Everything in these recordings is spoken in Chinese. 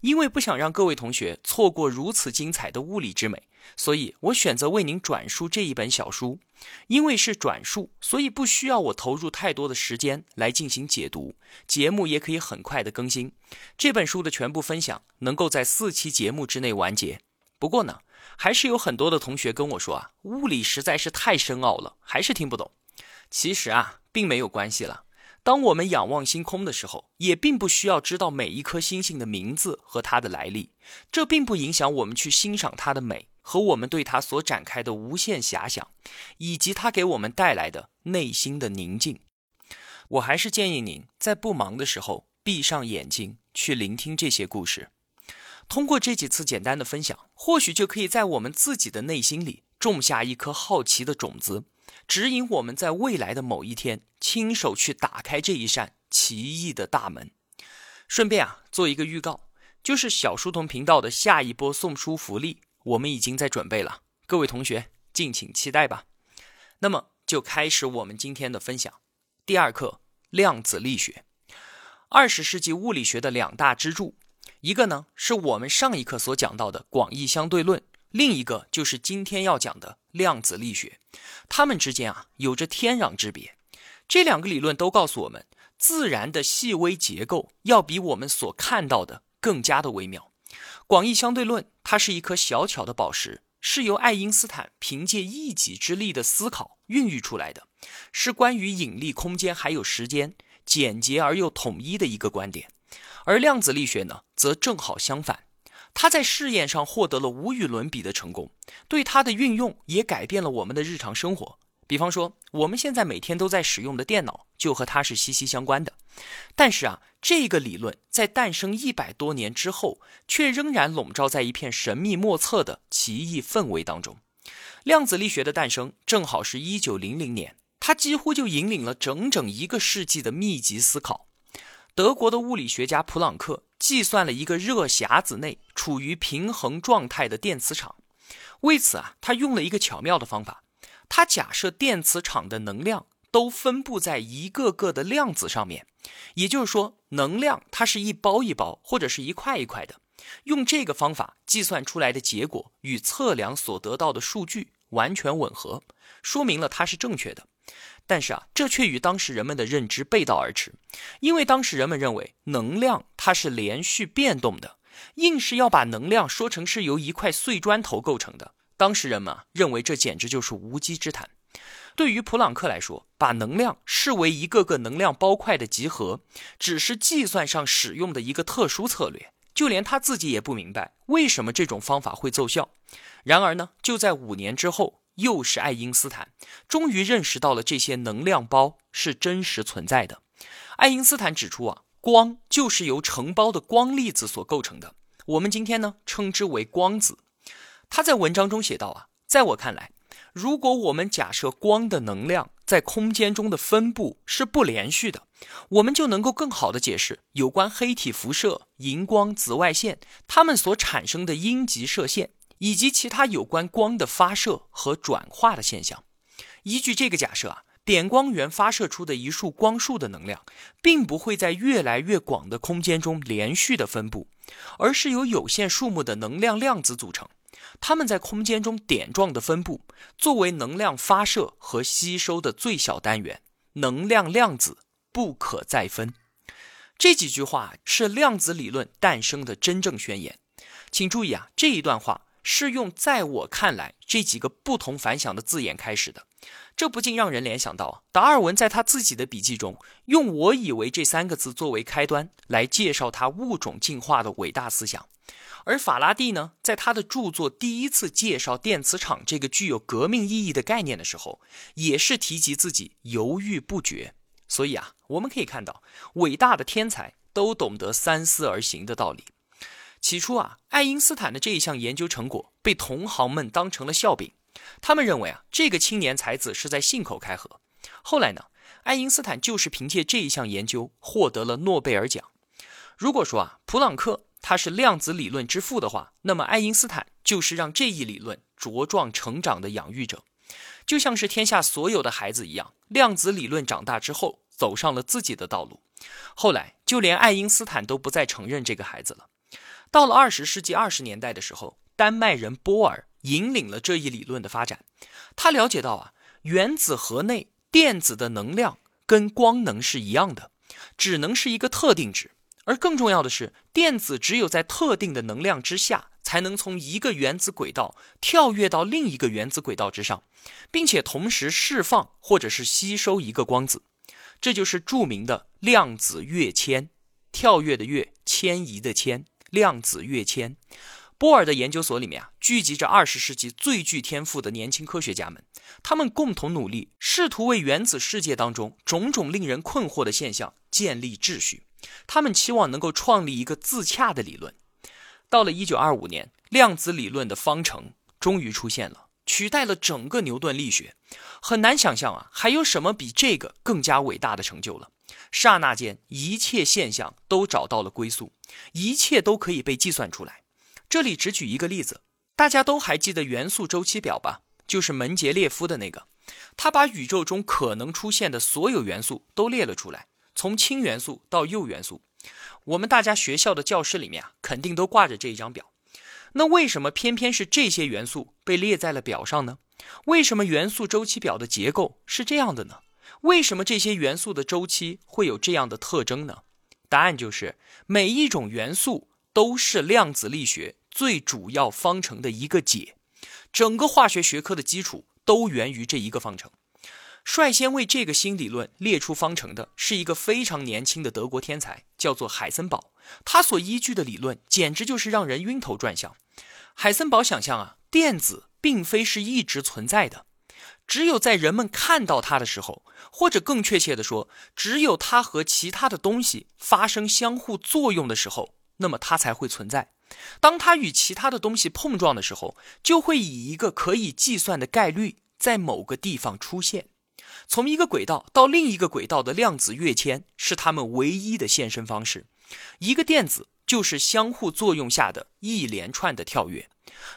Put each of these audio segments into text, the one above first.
因为不想让各位同学错过如此精彩的物理之美，所以我选择为您转述这一本小书。因为是转述，所以不需要我投入太多的时间来进行解读，节目也可以很快的更新。这本书的全部分享能够在四期节目之内完结。不过呢，还是有很多的同学跟我说啊，物理实在是太深奥了，还是听不懂。其实啊，并没有关系了。当我们仰望星空的时候，也并不需要知道每一颗星星的名字和它的来历，这并不影响我们去欣赏它的美和我们对它所展开的无限遐想，以及它给我们带来的内心的宁静。我还是建议您在不忙的时候闭上眼睛去聆听这些故事，通过这几次简单的分享，或许就可以在我们自己的内心里种下一颗好奇的种子。指引我们在未来的某一天，亲手去打开这一扇奇异的大门。顺便啊，做一个预告，就是小书童频道的下一波送书福利，我们已经在准备了，各位同学敬请期待吧。那么就开始我们今天的分享。第二课，量子力学，二十世纪物理学的两大支柱，一个呢是我们上一课所讲到的广义相对论。另一个就是今天要讲的量子力学，它们之间啊有着天壤之别。这两个理论都告诉我们，自然的细微结构要比我们所看到的更加的微妙。广义相对论它是一颗小巧的宝石，是由爱因斯坦凭借一己之力的思考孕育出来的，是关于引力、空间还有时间简洁而又统一的一个观点。而量子力学呢，则正好相反。他在试验上获得了无与伦比的成功，对它的运用也改变了我们的日常生活。比方说，我们现在每天都在使用的电脑就和它是息息相关的。但是啊，这个理论在诞生一百多年之后，却仍然笼罩在一片神秘莫测的奇异氛围当中。量子力学的诞生正好是一九零零年，它几乎就引领了整整一个世纪的密集思考。德国的物理学家普朗克。计算了一个热匣子内处于平衡状态的电磁场，为此啊，他用了一个巧妙的方法。他假设电磁场的能量都分布在一个个的量子上面，也就是说，能量它是一包一包或者是一块一块的。用这个方法计算出来的结果与测量所得到的数据完全吻合，说明了它是正确的。但是啊，这却与当时人们的认知背道而驰，因为当时人们认为能量它是连续变动的，硬是要把能量说成是由一块碎砖头构成的。当时人们啊认为这简直就是无稽之谈。对于普朗克来说，把能量视为一个个能量包块的集合，只是计算上使用的一个特殊策略，就连他自己也不明白为什么这种方法会奏效。然而呢，就在五年之后。又是爱因斯坦，终于认识到了这些能量包是真实存在的。爱因斯坦指出啊，光就是由成包的光粒子所构成的，我们今天呢称之为光子。他在文章中写道啊，在我看来，如果我们假设光的能量在空间中的分布是不连续的，我们就能够更好的解释有关黑体辐射、荧光、紫外线它们所产生的阴极射线。以及其他有关光的发射和转化的现象。依据这个假设啊，点光源发射出的一束光束的能量，并不会在越来越广的空间中连续的分布，而是由有限数目的能量量子组成。它们在空间中点状的分布，作为能量发射和吸收的最小单元，能量量子不可再分。这几句话是量子理论诞生的真正宣言。请注意啊，这一段话。是用在我看来这几个不同凡响的字眼开始的，这不禁让人联想到达尔文在他自己的笔记中用“我以为”这三个字作为开端来介绍他物种进化的伟大思想，而法拉第呢，在他的著作第一次介绍电磁场这个具有革命意义的概念的时候，也是提及自己犹豫不决。所以啊，我们可以看到，伟大的天才都懂得三思而行的道理。起初啊，爱因斯坦的这一项研究成果被同行们当成了笑柄，他们认为啊，这个青年才子是在信口开河。后来呢，爱因斯坦就是凭借这一项研究获得了诺贝尔奖。如果说啊，普朗克他是量子理论之父的话，那么爱因斯坦就是让这一理论茁壮成长的养育者，就像是天下所有的孩子一样，量子理论长大之后走上了自己的道路。后来就连爱因斯坦都不再承认这个孩子了。到了二十世纪二十年代的时候，丹麦人波尔引领了这一理论的发展。他了解到啊，原子核内电子的能量跟光能是一样的，只能是一个特定值。而更重要的是，电子只有在特定的能量之下，才能从一个原子轨道跳跃到另一个原子轨道之上，并且同时释放或者是吸收一个光子。这就是著名的量子跃迁，跳跃的跃，迁移的迁。量子跃迁，波尔的研究所里面啊，聚集着二十世纪最具天赋的年轻科学家们，他们共同努力，试图为原子世界当中种种令人困惑的现象建立秩序。他们期望能够创立一个自洽的理论。到了一九二五年，量子理论的方程终于出现了，取代了整个牛顿力学。很难想象啊，还有什么比这个更加伟大的成就了。刹那间，一切现象都找到了归宿，一切都可以被计算出来。这里只举一个例子，大家都还记得元素周期表吧？就是门捷列夫的那个，他把宇宙中可能出现的所有元素都列了出来，从氢元素到铀元素。我们大家学校的教室里面啊，肯定都挂着这一张表。那为什么偏偏是这些元素被列在了表上呢？为什么元素周期表的结构是这样的呢？为什么这些元素的周期会有这样的特征呢？答案就是每一种元素都是量子力学最主要方程的一个解，整个化学学科的基础都源于这一个方程。率先为这个新理论列出方程的是一个非常年轻的德国天才，叫做海森堡。他所依据的理论简直就是让人晕头转向。海森堡想象啊，电子并非是一直存在的。只有在人们看到它的时候，或者更确切的说，只有它和其他的东西发生相互作用的时候，那么它才会存在。当它与其他的东西碰撞的时候，就会以一个可以计算的概率在某个地方出现。从一个轨道到另一个轨道的量子跃迁是它们唯一的现身方式。一个电子就是相互作用下的一连串的跳跃。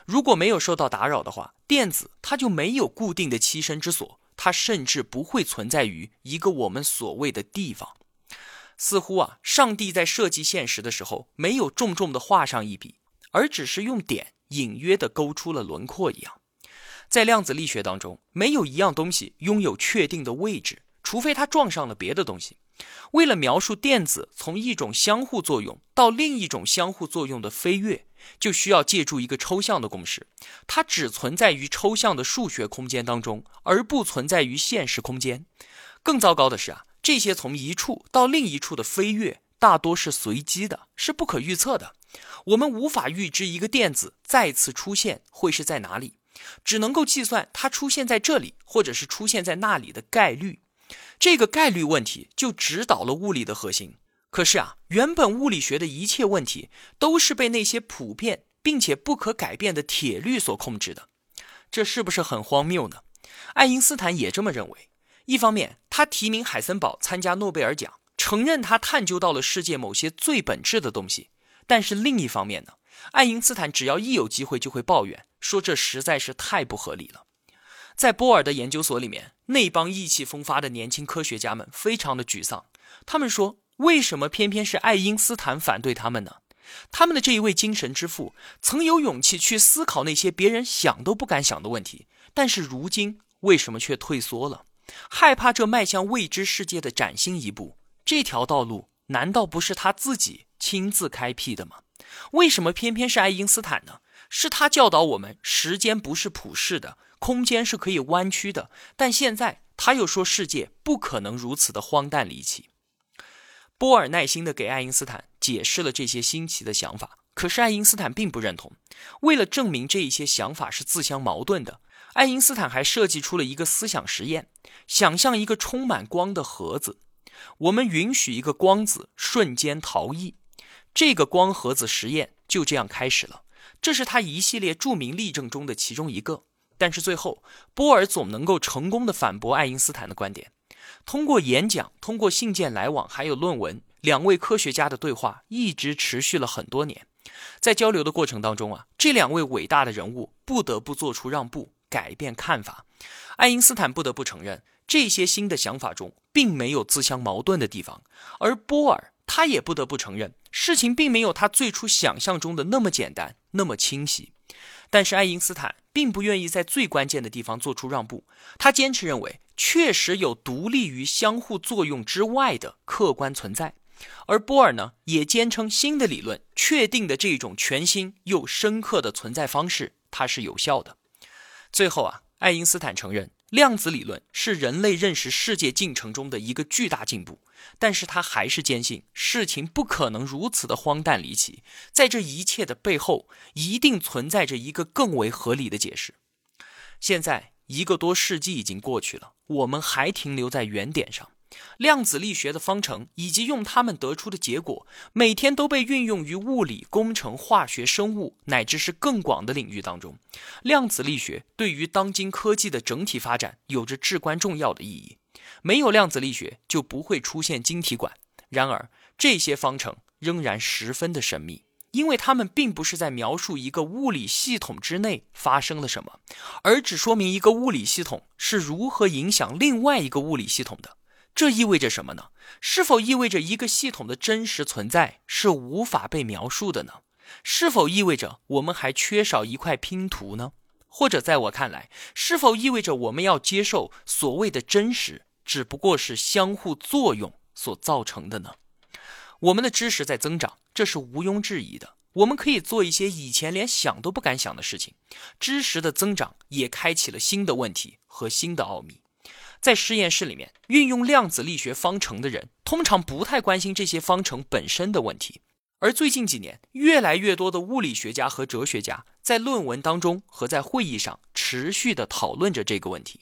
如果没有受到打扰的话，电子它就没有固定的栖身之所，它甚至不会存在于一个我们所谓的地方。似乎啊，上帝在设计现实的时候，没有重重的画上一笔，而只是用点隐约的勾出了轮廓一样。在量子力学当中，没有一样东西拥有确定的位置，除非它撞上了别的东西。为了描述电子从一种相互作用到另一种相互作用的飞跃。就需要借助一个抽象的公式，它只存在于抽象的数学空间当中，而不存在于现实空间。更糟糕的是啊，这些从一处到另一处的飞跃大多是随机的，是不可预测的。我们无法预知一个电子再次出现会是在哪里，只能够计算它出现在这里或者是出现在那里的概率。这个概率问题就指导了物理的核心。可是啊，原本物理学的一切问题都是被那些普遍并且不可改变的铁律所控制的，这是不是很荒谬呢？爱因斯坦也这么认为。一方面，他提名海森堡参加诺贝尔奖，承认他探究到了世界某些最本质的东西；但是另一方面呢，爱因斯坦只要一有机会就会抱怨，说这实在是太不合理了。在波尔的研究所里面，那帮意气风发的年轻科学家们非常的沮丧，他们说。为什么偏偏是爱因斯坦反对他们呢？他们的这一位精神之父曾有勇气去思考那些别人想都不敢想的问题，但是如今为什么却退缩了？害怕这迈向未知世界的崭新一步，这条道路难道不是他自己亲自开辟的吗？为什么偏偏是爱因斯坦呢？是他教导我们时间不是普世的，空间是可以弯曲的，但现在他又说世界不可能如此的荒诞离奇。波尔耐心地给爱因斯坦解释了这些新奇的想法，可是爱因斯坦并不认同。为了证明这一些想法是自相矛盾的，爱因斯坦还设计出了一个思想实验：想象一个充满光的盒子，我们允许一个光子瞬间逃逸。这个光盒子实验就这样开始了。这是他一系列著名例证中的其中一个。但是最后，波尔总能够成功的反驳爱因斯坦的观点。通过演讲，通过信件来往，还有论文，两位科学家的对话一直持续了很多年。在交流的过程当中啊，这两位伟大的人物不得不做出让步，改变看法。爱因斯坦不得不承认，这些新的想法中并没有自相矛盾的地方，而波尔他也不得不承认，事情并没有他最初想象中的那么简单，那么清晰。但是爱因斯坦并不愿意在最关键的地方做出让步，他坚持认为确实有独立于相互作用之外的客观存在，而波尔呢也坚称新的理论确定的这种全新又深刻的存在方式它是有效的。最后啊，爱因斯坦承认。量子理论是人类认识世界进程中的一个巨大进步，但是他还是坚信事情不可能如此的荒诞离奇，在这一切的背后，一定存在着一个更为合理的解释。现在一个多世纪已经过去了，我们还停留在原点上。量子力学的方程以及用它们得出的结果，每天都被运用于物理、工程、化学、生物，乃至是更广的领域当中。量子力学对于当今科技的整体发展有着至关重要的意义。没有量子力学，就不会出现晶体管。然而，这些方程仍然十分的神秘，因为它们并不是在描述一个物理系统之内发生了什么，而只说明一个物理系统是如何影响另外一个物理系统的。这意味着什么呢？是否意味着一个系统的真实存在是无法被描述的呢？是否意味着我们还缺少一块拼图呢？或者在我看来，是否意味着我们要接受所谓的真实只不过是相互作用所造成的呢？我们的知识在增长，这是毋庸置疑的。我们可以做一些以前连想都不敢想的事情。知识的增长也开启了新的问题和新的奥秘。在实验室里面运用量子力学方程的人，通常不太关心这些方程本身的问题。而最近几年，越来越多的物理学家和哲学家在论文当中和在会议上持续的讨论着这个问题。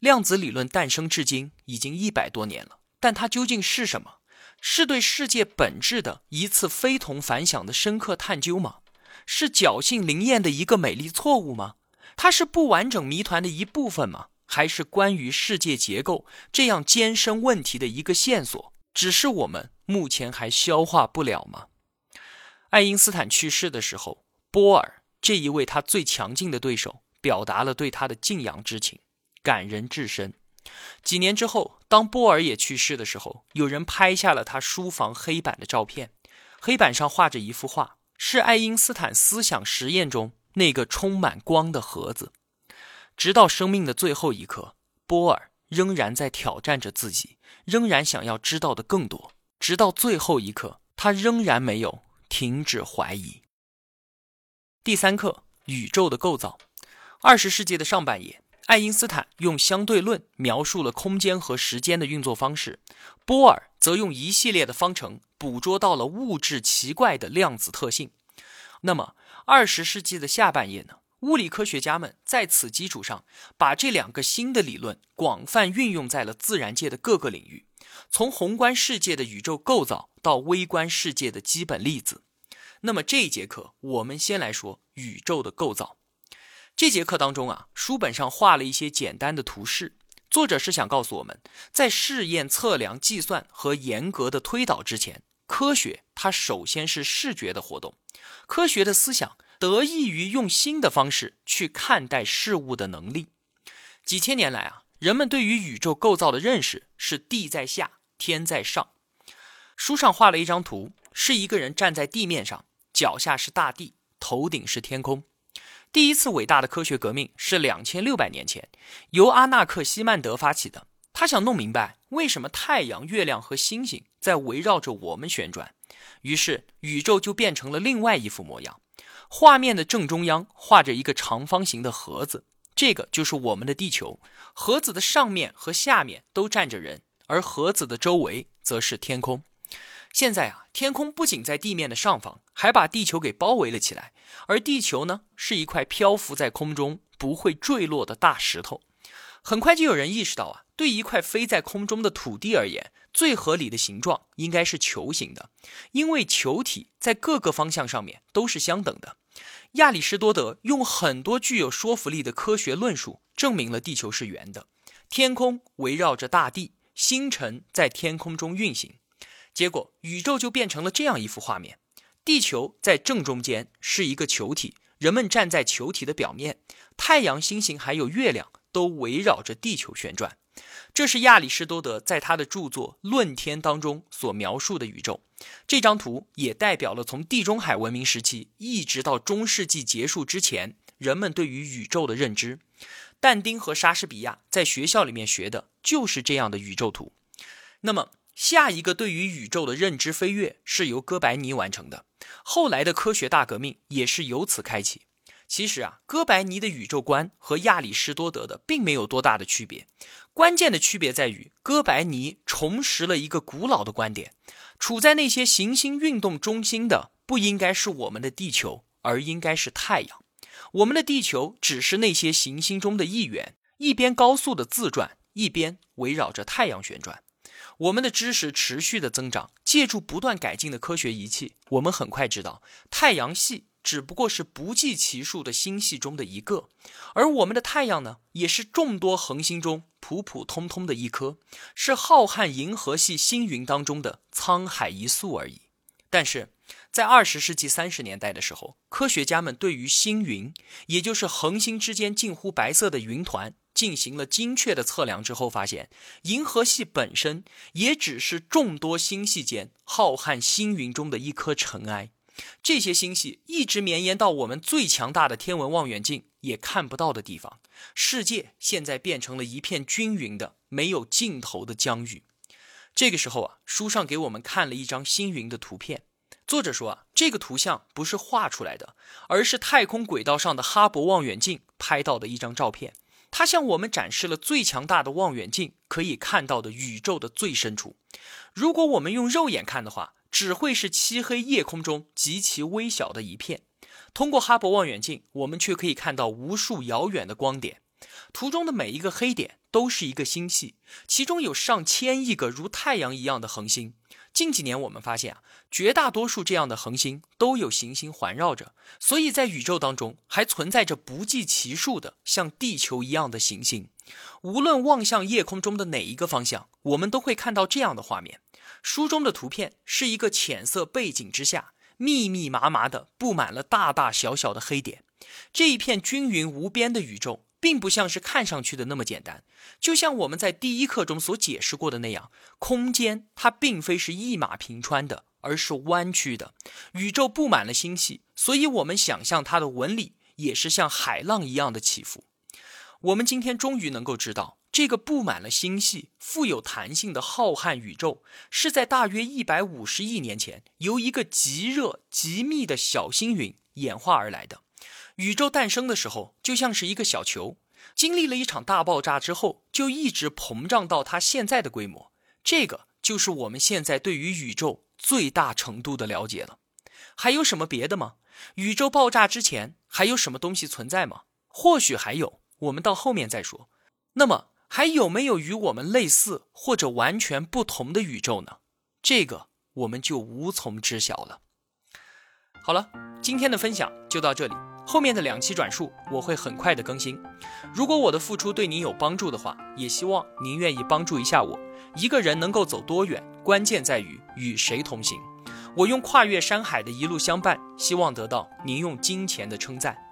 量子理论诞生至今已经一百多年了，但它究竟是什么？是对世界本质的一次非同凡响的深刻探究吗？是侥幸灵验的一个美丽错误吗？它是不完整谜团的一部分吗？还是关于世界结构这样艰深问题的一个线索，只是我们目前还消化不了吗？爱因斯坦去世的时候，波尔这一位他最强劲的对手表达了对他的敬仰之情，感人至深。几年之后，当波尔也去世的时候，有人拍下了他书房黑板的照片，黑板上画着一幅画，是爱因斯坦思想实验中那个充满光的盒子。直到生命的最后一刻，波尔仍然在挑战着自己，仍然想要知道的更多。直到最后一刻，他仍然没有停止怀疑。第三课：宇宙的构造。二十世纪的上半叶，爱因斯坦用相对论描述了空间和时间的运作方式，波尔则用一系列的方程捕捉到了物质奇怪的量子特性。那么，二十世纪的下半叶呢？物理科学家们在此基础上，把这两个新的理论广泛运用在了自然界的各个领域，从宏观世界的宇宙构造到微观世界的基本粒子。那么这一节课，我们先来说宇宙的构造。这节课当中啊，书本上画了一些简单的图示，作者是想告诉我们，在试验、测量、计算和严格的推导之前，科学它首先是视觉的活动，科学的思想。得益于用新的方式去看待事物的能力。几千年来啊，人们对于宇宙构造的认识是地在下，天在上。书上画了一张图，是一个人站在地面上，脚下是大地，头顶是天空。第一次伟大的科学革命是两千六百年前，由阿纳克西曼德发起的。他想弄明白为什么太阳、月亮和星星在围绕着我们旋转，于是宇宙就变成了另外一副模样。画面的正中央画着一个长方形的盒子，这个就是我们的地球。盒子的上面和下面都站着人，而盒子的周围则是天空。现在啊，天空不仅在地面的上方，还把地球给包围了起来。而地球呢，是一块漂浮在空中不会坠落的大石头。很快就有人意识到啊，对一块飞在空中的土地而言，最合理的形状应该是球形的，因为球体在各个方向上面都是相等的。亚里士多德用很多具有说服力的科学论述证明了地球是圆的，天空围绕着大地，星辰在天空中运行，结果宇宙就变成了这样一幅画面：地球在正中间是一个球体，人们站在球体的表面，太阳、星星还有月亮都围绕着地球旋转。这是亚里士多德在他的著作《论天》当中所描述的宇宙。这张图也代表了从地中海文明时期一直到中世纪结束之前，人们对于宇宙的认知。但丁和莎士比亚在学校里面学的就是这样的宇宙图。那么，下一个对于宇宙的认知飞跃是由哥白尼完成的，后来的科学大革命也是由此开启。其实啊，哥白尼的宇宙观和亚里士多德的并没有多大的区别，关键的区别在于哥白尼重拾了一个古老的观点：处在那些行星运动中心的不应该是我们的地球，而应该是太阳。我们的地球只是那些行星中的一员，一边高速的自转，一边围绕着太阳旋转。我们的知识持续的增长，借助不断改进的科学仪器，我们很快知道太阳系。只不过是不计其数的星系中的一个，而我们的太阳呢，也是众多恒星中普普通通的一颗，是浩瀚银河系星云当中的沧海一粟而已。但是在二十世纪三十年代的时候，科学家们对于星云，也就是恒星之间近乎白色的云团，进行了精确的测量之后，发现银河系本身也只是众多星系间浩瀚星云中的一颗尘埃。这些星系一直绵延到我们最强大的天文望远镜也看不到的地方。世界现在变成了一片均匀的、没有尽头的疆域。这个时候啊，书上给我们看了一张星云的图片。作者说啊，这个图像不是画出来的，而是太空轨道上的哈勃望远镜拍到的一张照片。它向我们展示了最强大的望远镜可以看到的宇宙的最深处。如果我们用肉眼看的话，只会是漆黑夜空中极其微小的一片，通过哈勃望远镜，我们却可以看到无数遥远的光点。图中的每一个黑点都是一个星系，其中有上千亿个如太阳一样的恒星。近几年，我们发现啊，绝大多数这样的恒星都有行星环绕着，所以在宇宙当中还存在着不计其数的像地球一样的行星。无论望向夜空中的哪一个方向，我们都会看到这样的画面。书中的图片是一个浅色背景之下，密密麻麻的布满了大大小小的黑点。这一片均匀无边的宇宙，并不像是看上去的那么简单。就像我们在第一课中所解释过的那样，空间它并非是一马平川的，而是弯曲的。宇宙布满了星系，所以我们想象它的纹理也是像海浪一样的起伏。我们今天终于能够知道。这个布满了星系、富有弹性的浩瀚宇宙，是在大约一百五十亿年前由一个极热、极密的小星云演化而来的。宇宙诞生的时候就像是一个小球，经历了一场大爆炸之后，就一直膨胀到它现在的规模。这个就是我们现在对于宇宙最大程度的了解了。还有什么别的吗？宇宙爆炸之前还有什么东西存在吗？或许还有，我们到后面再说。那么。还有没有与我们类似或者完全不同的宇宙呢？这个我们就无从知晓了。好了，今天的分享就到这里，后面的两期转述我会很快的更新。如果我的付出对您有帮助的话，也希望您愿意帮助一下我。一个人能够走多远，关键在于与谁同行。我用跨越山海的一路相伴，希望得到您用金钱的称赞。